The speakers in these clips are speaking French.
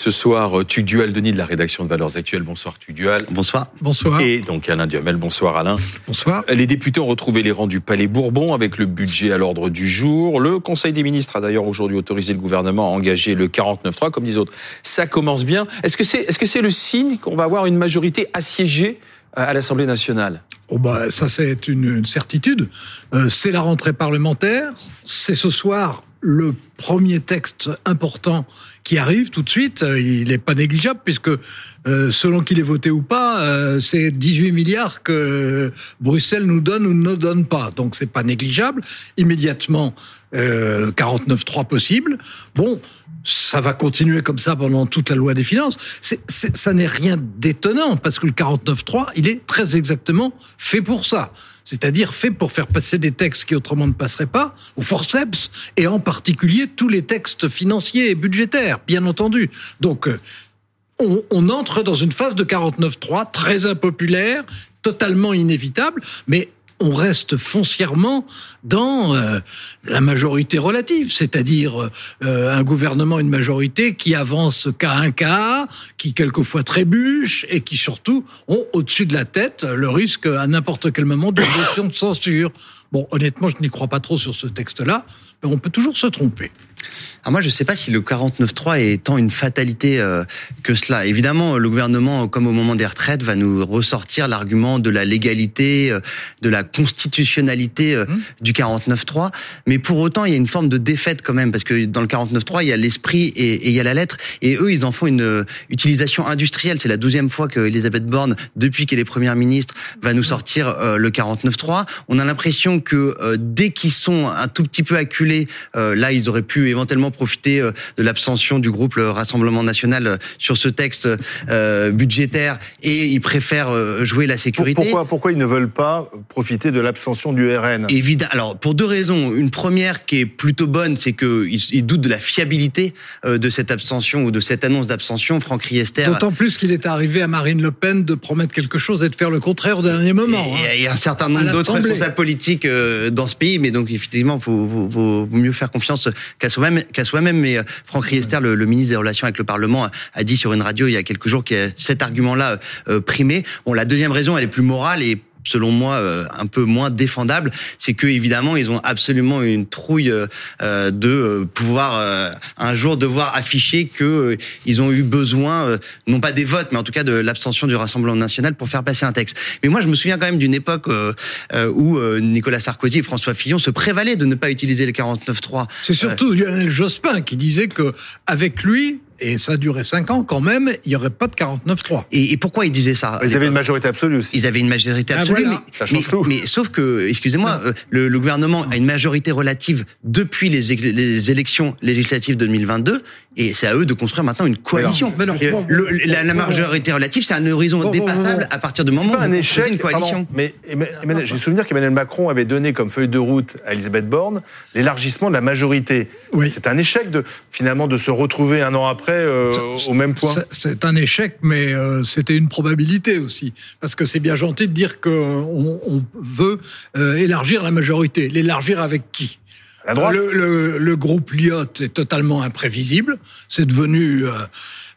Ce soir, Tugdual Denis de la rédaction de Valeurs Actuelles. Bonsoir Tugdual. Bonsoir. Bonsoir. Et donc Alain Duhamel. Bonsoir Alain. Bonsoir. Les députés ont retrouvé les rangs du Palais Bourbon avec le budget à l'ordre du jour. Le Conseil des ministres a d'ailleurs aujourd'hui autorisé le gouvernement à engager le 49.3, comme disent autres. Ça commence bien. Est-ce que c'est est -ce que c'est le signe qu'on va avoir une majorité assiégée euh, à l'Assemblée nationale Oh bah, ça, c'est une, certitude. Euh, c'est la rentrée parlementaire. C'est ce soir le premier texte important qui arrive tout de suite, euh, il n'est pas négligeable puisque euh, selon qu'il est voté ou pas, euh, c'est 18 milliards que Bruxelles nous donne ou ne donne pas. Donc c'est pas négligeable. Immédiatement, 49.3 possible. Bon, ça va continuer comme ça pendant toute la loi des finances. Ça n'est rien d'étonnant parce que le 49.3, il est très exactement fait pour ça. C'est-à-dire fait pour faire passer des textes qui autrement ne passeraient pas, au forceps, et en particulier tous les textes financiers et budgétaires, bien entendu. Donc, euh, on, on entre dans une phase de 49.3 très impopulaire, totalement inévitable, mais on reste foncièrement dans euh, la majorité relative, c'est-à-dire euh, un gouvernement, une majorité qui avance cas un cas, qui quelquefois trébuche et qui surtout ont au-dessus de la tête le risque à n'importe quel moment de motion de censure. Bon, honnêtement, je n'y crois pas trop sur ce texte-là, mais on peut toujours se tromper. Ah, moi, je ne sais pas si le 49.3 est tant une fatalité euh, que cela. Évidemment, le gouvernement, comme au moment des retraites, va nous ressortir l'argument de la légalité, euh, de la constitutionnalité euh, mmh. du 49.3. Mais pour autant, il y a une forme de défaite quand même, parce que dans le 49.3, il y a l'esprit et, et, il y a la lettre. Et eux, ils en font une utilisation industrielle. C'est la douzième fois que Elisabeth Borne, depuis qu'elle est première ministre, va nous sortir le 49.3. On a l'impression que dès qu'ils sont un tout petit peu acculés, là, ils auraient pu éventuellement profiter euh, de l'abstention du groupe le Rassemblement national euh, sur ce texte euh, budgétaire et ils préfèrent jouer la sécurité. Pourquoi, pourquoi ils ne veulent pas profiter de l'abstention du RN Évidemment. Alors pour deux raisons. Une première qui est plutôt bonne, c'est qu'ils ils doutent de la fiabilité de cette abstention ou de cette annonce d'abstention. Franck Riester. D'autant plus qu'il est arrivé à Marine Le Pen de promettre quelque chose et de faire le contraire au dernier moment. Il y a un certain nombre d'autres responsables politiques dans ce pays, mais donc effectivement, il vaut, mieux faire confiance qu'à soi-même qu'à soi-même. Mais euh, Franck Riester, le, ministre des Relations avec le Parlement, a dit sur une radio il y a quelques jours que cet argument-là euh, primé. Bon, la deuxième raison, elle est plus morale et selon moi euh, un peu moins défendable, c'est que évidemment ils ont absolument une trouille euh, de euh, pouvoir un jour devoir afficher que ils ont eu besoin non pas des votes mais en tout cas de l'abstention du Rassemblement national pour faire passer un texte. Mais moi je me souviens quand même d'une époque où Nicolas Sarkozy et François Fillon se prévalaient de ne pas utiliser le 49.3. C'est surtout Lionel Jospin qui disait que avec lui et ça a duré cinq ans quand même, il n'y aurait pas de 49-3. Et, et, pourquoi ils disaient ça? Ils avaient une majorité absolue aussi. Ils avaient une majorité ah, absolue, mais, ça change tout. mais, sauf que, excusez-moi, euh, le, le, gouvernement a une majorité relative depuis les, les élections législatives 2022, et c'est à eux de construire maintenant une coalition. Mais non, la, la, majorité relative, c'est un horizon dépassable à partir du moment où un échec, une coalition. mais j'ai souvenir qu'Emmanuel Macron avait donné comme feuille de route à Elisabeth Borne l'élargissement de la majorité. Oui. C'est un échec de finalement de se retrouver un an après euh, au même point C'est un échec, mais euh, c'était une probabilité aussi. Parce que c'est bien gentil de dire qu'on on veut euh, élargir la majorité. L'élargir avec qui? Le, le, le, groupe Lyot est totalement imprévisible. C'est devenu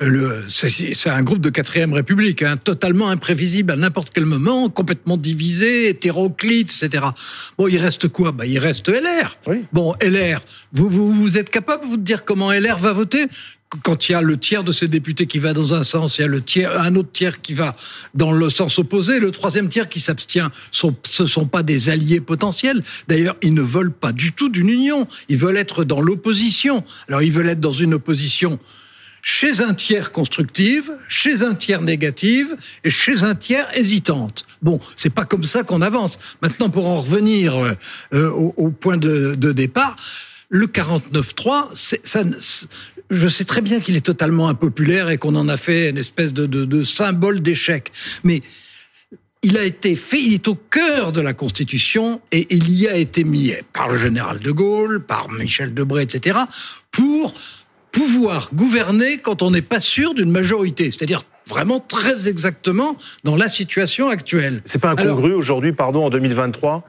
le, c'est un groupe de quatrième République, hein, totalement imprévisible à n'importe quel moment, complètement divisé, hétéroclite, etc. Bon, il reste quoi? Bah, il reste LR. Oui. Bon, LR, vous, vous, vous êtes capable vous de dire comment LR va voter? Quand il y a le tiers de ces députés qui va dans un sens, il y a le tiers, un autre tiers qui va dans le sens opposé, le troisième tiers qui s'abstient, sont, ce sont pas des alliés potentiels. D'ailleurs, ils ne veulent pas du tout d'une union. Ils veulent être dans l'opposition. Alors, ils veulent être dans une opposition chez un tiers constructive, chez un tiers négative et chez un tiers hésitante. Bon, c'est pas comme ça qu'on avance. Maintenant, pour en revenir euh, au, au, point de, départ, le 49.3, ça, je sais très bien qu'il est totalement impopulaire et qu'on en a fait une espèce de, de symbole d'échec. Mais il a été fait, il est au cœur de la Constitution et il y a été mis par le général de Gaulle, par Michel Debré, etc., pour pouvoir gouverner quand on n'est pas sûr d'une majorité. C'est-à-dire vraiment très exactement dans la situation actuelle. C'est pas incongru aujourd'hui, pardon, en 2023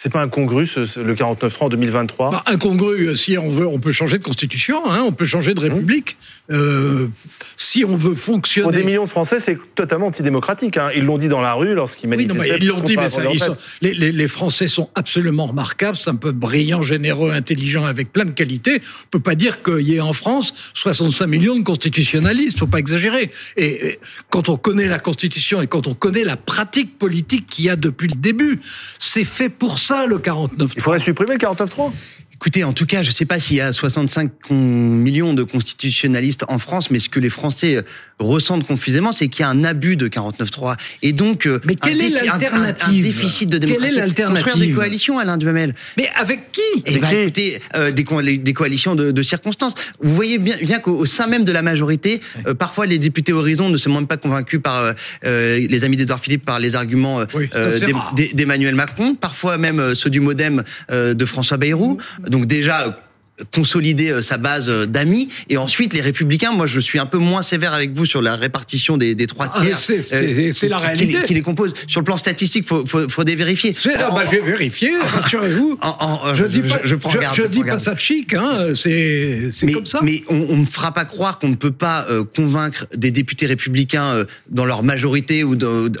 c'est pas incongru ce, le 49.3 en 2023 bah, Incongru, si on veut, on peut changer de constitution, hein, on peut changer de république. Euh, si on veut fonctionner. Pour des millions de Français, c'est totalement antidémocratique. Hein. Ils l'ont dit dans la rue lorsqu'ils manifestaient. Oui, ils l'ont dit, mais ça, ils sont, les, les, les, Français sont absolument remarquables. C'est un peu brillant, généreux, intelligent, avec plein de qualités. On peut pas dire qu'il y ait en France 65 millions de constitutionnalistes. Faut pas exagérer. Et, et quand on connaît la Constitution et quand on connaît la pratique politique qu'il y a depuis le début, c'est fait pour ça ça le 49.3. Il faudrait supprimer le 49.3 Écoutez, en tout cas, je ne sais pas s'il y a 65 millions de constitutionnalistes en France, mais ce que les Français ressentent confusément, c'est qu'il y a un abus de 49.3. Et donc, euh, mais quelle est l'alternative un, déficit de démocratie. Quelle est l'alternative Construire des coalitions, Alain Duhamel. Mais avec qui Eh ben, écoutez, euh, des, des, coalitions de, de, circonstances. Vous voyez bien, bien qu'au sein même de la majorité, euh, parfois les députés Horizon ne se montrent pas convaincus par euh, euh les amis d'Edouard Philippe par les arguments oui, d'Emmanuel Macron, parfois même ceux du MoDem de François Bayrou. Donc déjà consolider euh, sa base euh, d'amis. Et ensuite les républicains moi je suis un peu moins sévère avec vous sur la répartition des, des trois ah, tiers. c'est euh, la réalité. qui, qui, les composent sur le plan statistique faut faut, faut vérifier. Ah, bah, j'ai vérifié rassurez-vous. je dis pas je, je, je, je dis pas ça chic hein c'est c'est comme ça. mais on, ne fera pas croire qu'on ne peut pas convaincre des députés républicains dans leur majorité ou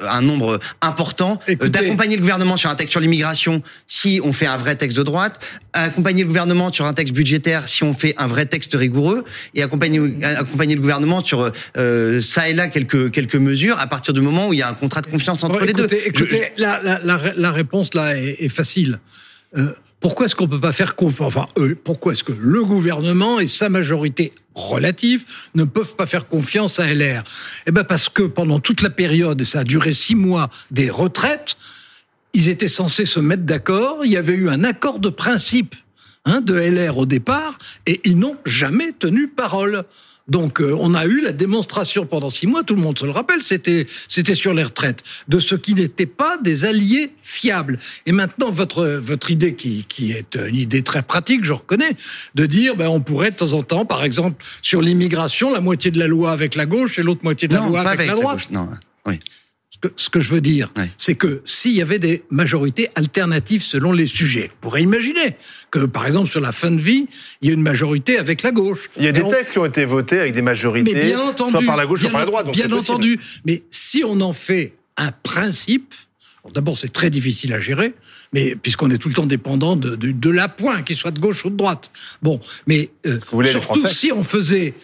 un nombre important d'accompagner le gouvernement sur un texte sur l'immigration si on fait un vrai texte de droite accompagner le gouvernement sur un texte budgétaire si on fait un vrai texte rigoureux et accompagner, accompagner le gouvernement sur euh, ça et là quelques quelques mesures à partir du moment où il y a un contrat de confiance entre les deux. Écoutez, la, la, la, la, réponse là est, est facile. Euh, pourquoi est-ce qu'on peut pas faire confiance Enfin, euh, pourquoi est-ce que le gouvernement et sa majorité relative ne peuvent pas faire confiance à LR Eh ben parce que pendant toute la période, et ça a duré six mois, des retraites, ils étaient censés se mettre d'accord. Il y avait eu un accord de principe Hein, de LR au départ, et ils n'ont jamais tenu parole. Donc euh, on a eu la démonstration pendant six mois, tout le monde se le rappelle, c'était c'était sur les retraites, de ce qui n'étaient pas des alliés fiables. Et maintenant votre votre idée qui qui est une idée très pratique, je reconnais, de dire ben on pourrait de temps en temps, par exemple sur l'immigration, la moitié de la loi avec la gauche et l'autre moitié de la loi avec, la droite. non, oui ce que je veux dire, c'est que s'il y avait des majorités alternatives selon les sujets, on pourrait imaginer que, par exemple, sur la fin de vie, il y a une majorité avec la gauche. Il y a des textes qui ont été votés avec des majorités, mais bien entendu, soit par la gauche, soit par la droite. bien entendu. Mais si on en fait un principe, D'abord, c'est très difficile à gérer, mais puisqu'on est tout le temps dépendant de, de, de l'appoint, qu'il soit de gauche ou de droite. Bon, mais euh, surtout si on faisait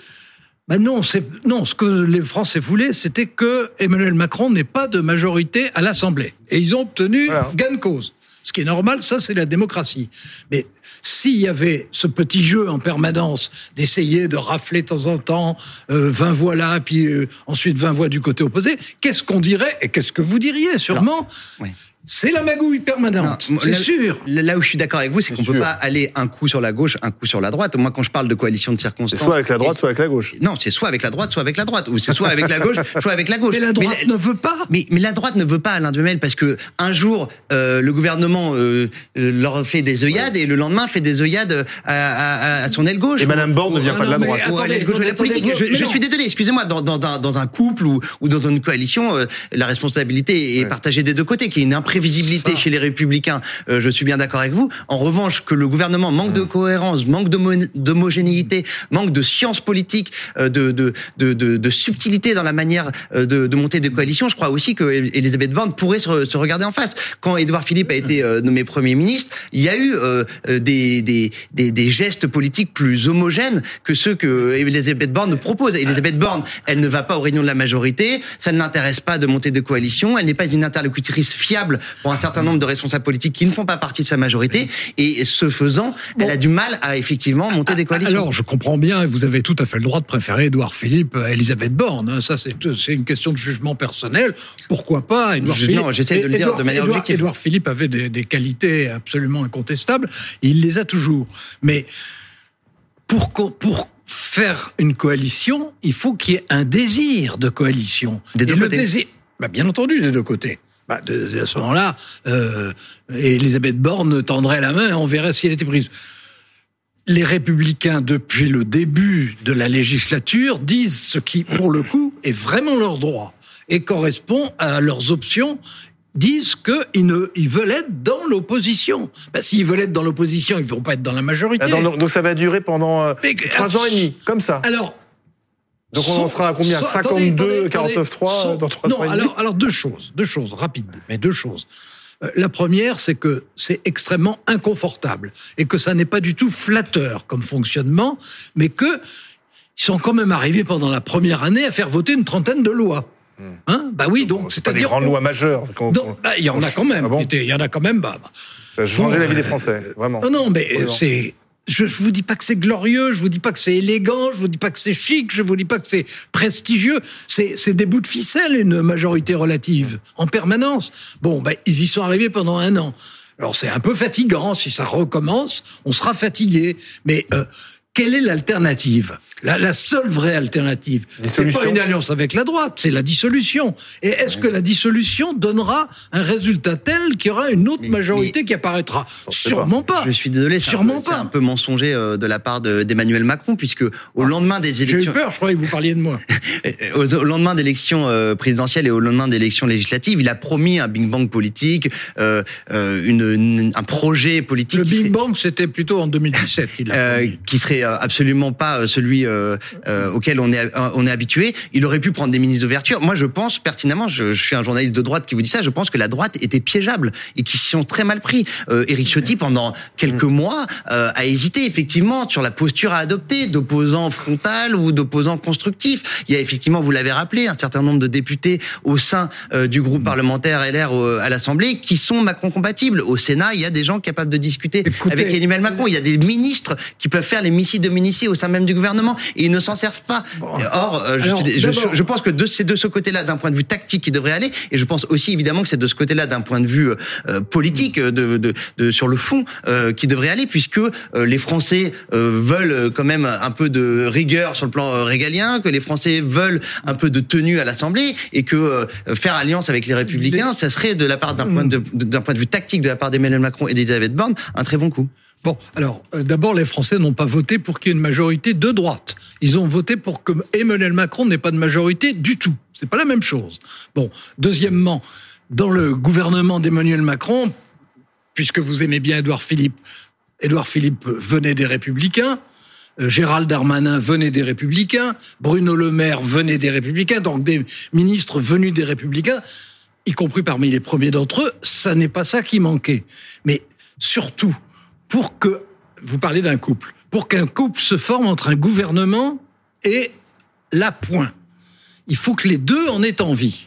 ben non, non. Ce que les Français voulaient, c'était que Emmanuel Macron n'ait pas de majorité à l'Assemblée, et ils ont obtenu gain de cause. Ce qui est normal, ça c'est la démocratie. Mais s'il y avait ce petit jeu en permanence d'essayer de rafler de temps en temps euh, 20 voix là, puis euh, ensuite 20 voix du côté opposé, qu'est-ce qu'on dirait et qu'est-ce que vous diriez sûrement? Oui. C'est la magouille permanente, c'est sûr. Là où je suis d'accord avec vous, c'est qu'on peut pas aller un coup sur la gauche, un coup sur la droite. Moi, quand je parle de coalition de circonstances, soit avec la droite, soit avec la gauche. Non, c'est soit avec la droite, soit avec la droite, ou c'est soit avec la gauche, soit avec la gauche. Mais la droite ne veut pas. Mais, mais la droite ne veut pas, Alain Duhamel, parce que un jour, euh, le gouvernement euh, leur fait des œillades et le lendemain fait des œillades à, à, à son aile gauche. Et Madame Borne ne vient pas de la droite. Attendez, gauche de la politique. je, je suis désolé, excusez-moi, dans, dans, dans, un couple ou, ou dans une coalition, euh, la responsabilité est partagée des deux côtés, qui est une imprévisibilité chez les républicains, euh, je suis bien d'accord avec vous. En revanche, que le gouvernement manque de cohérence, manque d'homogénéité, manque de science politique, euh, de, de, de, de, subtilité dans la manière euh, de, de monter des coalitions, je crois aussi que Elisabeth Borne pourrait se, se regarder en face. Quand Édouard Philippe a été nommé Premier ministre, il y a eu des, des, des, des, gestes politiques plus homogènes que ceux que Elisabeth Borne propose. Elisabeth Borne, elle ne va pas aux réunions de la majorité, ça ne l'intéresse pas de monter de coalition, elle n'est pas une interlocutrice fiable pour un certain nombre de responsables politiques qui ne font pas partie de sa majorité. Et ce faisant, elle a du mal à effectivement monter des coalitions. Alors, je comprends bien, vous avez tout à fait le droit de préférer Édouard Philippe à Elisabeth Borne. Hein. Ça, c'est une question de jugement personnel. Pourquoi pas Édouard Philippe Non, j'essaie de le dire de manière objective. Édouard Philippe avait des, des qualités absolument incontestables. il les a toujours. Mais pour, pour faire une coalition, il faut qu'il y ait un désir de coalition. Des deux et côtés. Le désir, bah bien entendu, des deux côtés. Bah, de, à ce moment-là, euh, Elisabeth Borne tendrait la main, on verrait si elle était prise. Les républicains, depuis le début de la législature, disent ce qui, pour le coup, est vraiment leur droit et correspond à leurs options disent qu'ils ne, ils veulent être dans l'opposition. Ben, S'ils veulent être dans l'opposition, ils ne vont pas être dans la majorité. Ah, donc, donc, ça va durer pendant euh, trois ans et demi, comme ça. Alors. Donc on en sera à combien 52, 49-3 dans trois ans et demi alors, alors deux choses, deux choses rapides, mais deux choses. Euh, la première, c'est que c'est extrêmement inconfortable et que ça n'est pas du tout flatteur comme fonctionnement, mais que ils sont quand même arrivés pendant la première année à faire voter une trentaine de lois. Hmm. Hein? Bah oui, donc c'est-à-dire. Des grandes lois majeures. Bah, il y en a quand même. Ah il y en a quand même. Bah, bah. Ça a changé la vie des Français, vraiment. Non, non, mais c'est. Je, je vous dis pas que c'est glorieux, je vous dis pas que c'est élégant, je vous dis pas que c'est chic, je vous dis pas que c'est prestigieux. C'est, des bouts de ficelle, une majorité relative, en permanence. Bon, ben, ils y sont arrivés pendant un an. Alors c'est un peu fatigant, si ça recommence, on sera fatigué. Mais euh, quelle est l'alternative? La, la, seule vraie alternative, c'est pas une alliance avec la droite, c'est la dissolution. Et est-ce que la dissolution donnera un résultat tel qu'il y aura une autre majorité qui apparaîtra? Sûrement pas. Je suis désolé, sûrement pas. C'est un peu mensonger euh, de la part d'Emmanuel Macron, puisque au ah, lendemain des élections, j'ai eu peur, je croyais que vous parliez de moi. au lendemain d'élections euh, présidentielles et au lendemain d'élections législatives, il a promis un Big Bang politique, euh, une, un projet politique. Le Big Bang, c'était plutôt en 2017 qu'il a qui serait absolument pas celui euh, euh, auquel on est on est habitué. Il aurait pu prendre des ministres d'ouverture. Moi, je pense pertinemment, je, je, suis un journaliste de droite qui vous dit ça. Je pense que la droite était piégeable et qui sont très mal pris. Euh, Éric Ciotti, pendant quelques mois, euh, a hésité effectivement sur la posture à adopter d'opposant frontal ou d'opposant constructif. Il y a effectivement, vous l'avez rappelé, un certain nombre de députés au sein du groupe parlementaire LR à l'Assemblée qui sont Macron compatibles. Au Sénat, il y a des gens capables de discuter avec Emmanuel Macron. Il y a des ministres qui peuvent faire les missiles dominici au sein même du gouvernement et ils ne s'en servent pas. Or, euh, je, je, pense que c'est de ce côté-là, d'un point de vue tactique, qui devrait aller, et je pense aussi évidemment que c'est de ce côté-là, d'un point de vue euh, politique, de, de, de, sur le fond, euh, qui devrait aller, puisque les Français veulent quand même un peu de rigueur sur le plan régalien, que les Français veulent un peu de tenue à l'Assemblée, et que faire alliance avec les Républicains, ça serait de la part d'un point de d'un point de vue tactique de la part d'Emmanuel Macron et d'Elisabeth Borne un très bon coup. Bon, alors euh, d'abord, les Français n'ont pas voté pour qu'il y ait une majorité de droite. Ils ont voté pour que Emmanuel Macron n'ait pas de majorité du tout. C'est pas la même chose. Bon, deuxièmement, dans le gouvernement d'Emmanuel Macron, puisque vous aimez bien Édouard Philippe, Édouard Philippe venait des Républicains. Euh, Gérald Darmanin venait des Républicains, Bruno Le Maire venait des Républicains, donc des ministres venus des Républicains, y compris parmi les premiers d'entre eux, ça n'est pas ça qui manquait. Mais surtout, pour que, vous parlez d'un couple, pour qu'un couple se forme entre un gouvernement et la point. Il faut que les deux en aient envie.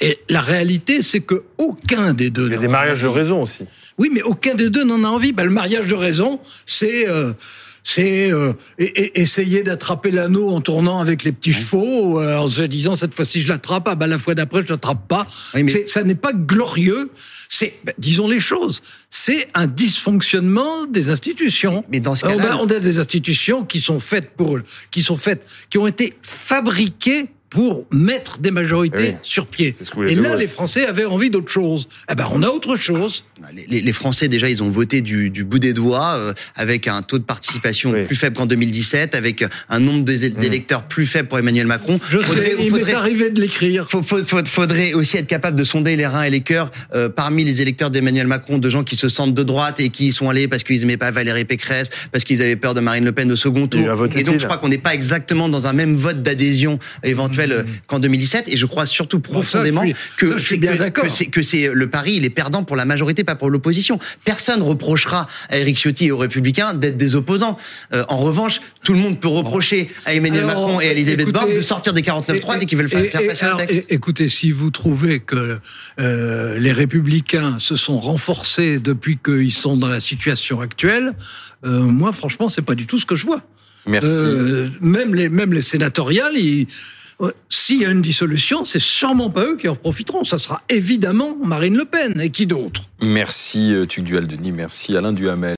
Et la réalité, c'est que aucun des deux. Il y a des mariages de raison aussi. Oui, mais aucun des deux n'en a envie. Ben, le mariage de raison, c'est euh, c'est euh, essayer d'attraper l'anneau en tournant avec les petits chevaux, euh, en se disant cette fois-ci je l'attrape, ah ben la fois d'après je l'attrape pas. Ça n'est pas glorieux. C'est, ben, disons les choses, c'est un dysfonctionnement des institutions. Mais dans ce cas-là, on a des institutions qui sont faites pour, qui sont faites, qui ont été fabriquées pour mettre des majorités eh sur pied. Et là, les Français avaient envie d'autre chose. Eh ben, on a autre chose. Les, les, Français, déjà, ils ont voté du, du bout des doigts, euh, avec un taux de participation plus faible qu'en 2017, avec un nombre mmh. d'électeurs plus faible pour Emmanuel Macron. Je faudrait, sais, il m'est arrivé de l'écrire. Faudrait, faudrait aussi être capable de sonder les reins et les cœurs euh, parmi les électeurs d'Emmanuel Macron, de gens qui se sentent de droite et qui y sont allés parce qu'ils n'aimaient pas Valérie Pécresse, parce qu'ils avaient peur de Marine Le Pen au second tour. Et, et donc, je crois qu'on n'est pas exactement dans un même vote d'adhésion éventuel euh, qu'en 2017. Et je crois surtout profondément que c'est que, que c'est le pari, il est perdant pour la majorité, pas pour l'opposition. Personne reprochera à Éric Ciotti et aux Républicains d'être des opposants. Euh, en revanche, tout le monde peut reprocher à Emmanuel Macron et à Elisabeth Borne de sortir des 49.3 dès qu'ils veulent faire, passer un texte. Écoutez, si vous trouvez que euh, les Républicains se sont renforcés depuis qu'ils sont dans la situation actuelle, euh, moi, franchement, c'est pas du tout ce que je vois. Merci. Euh, même les même les sénatoriales, ils, s'il y a une dissolution, c'est sûrement pas eux qui en profiteront. Ça sera évidemment Marine Le Pen et qui d'autre? Merci euh, Tuc Denis, merci Alain Duhamel.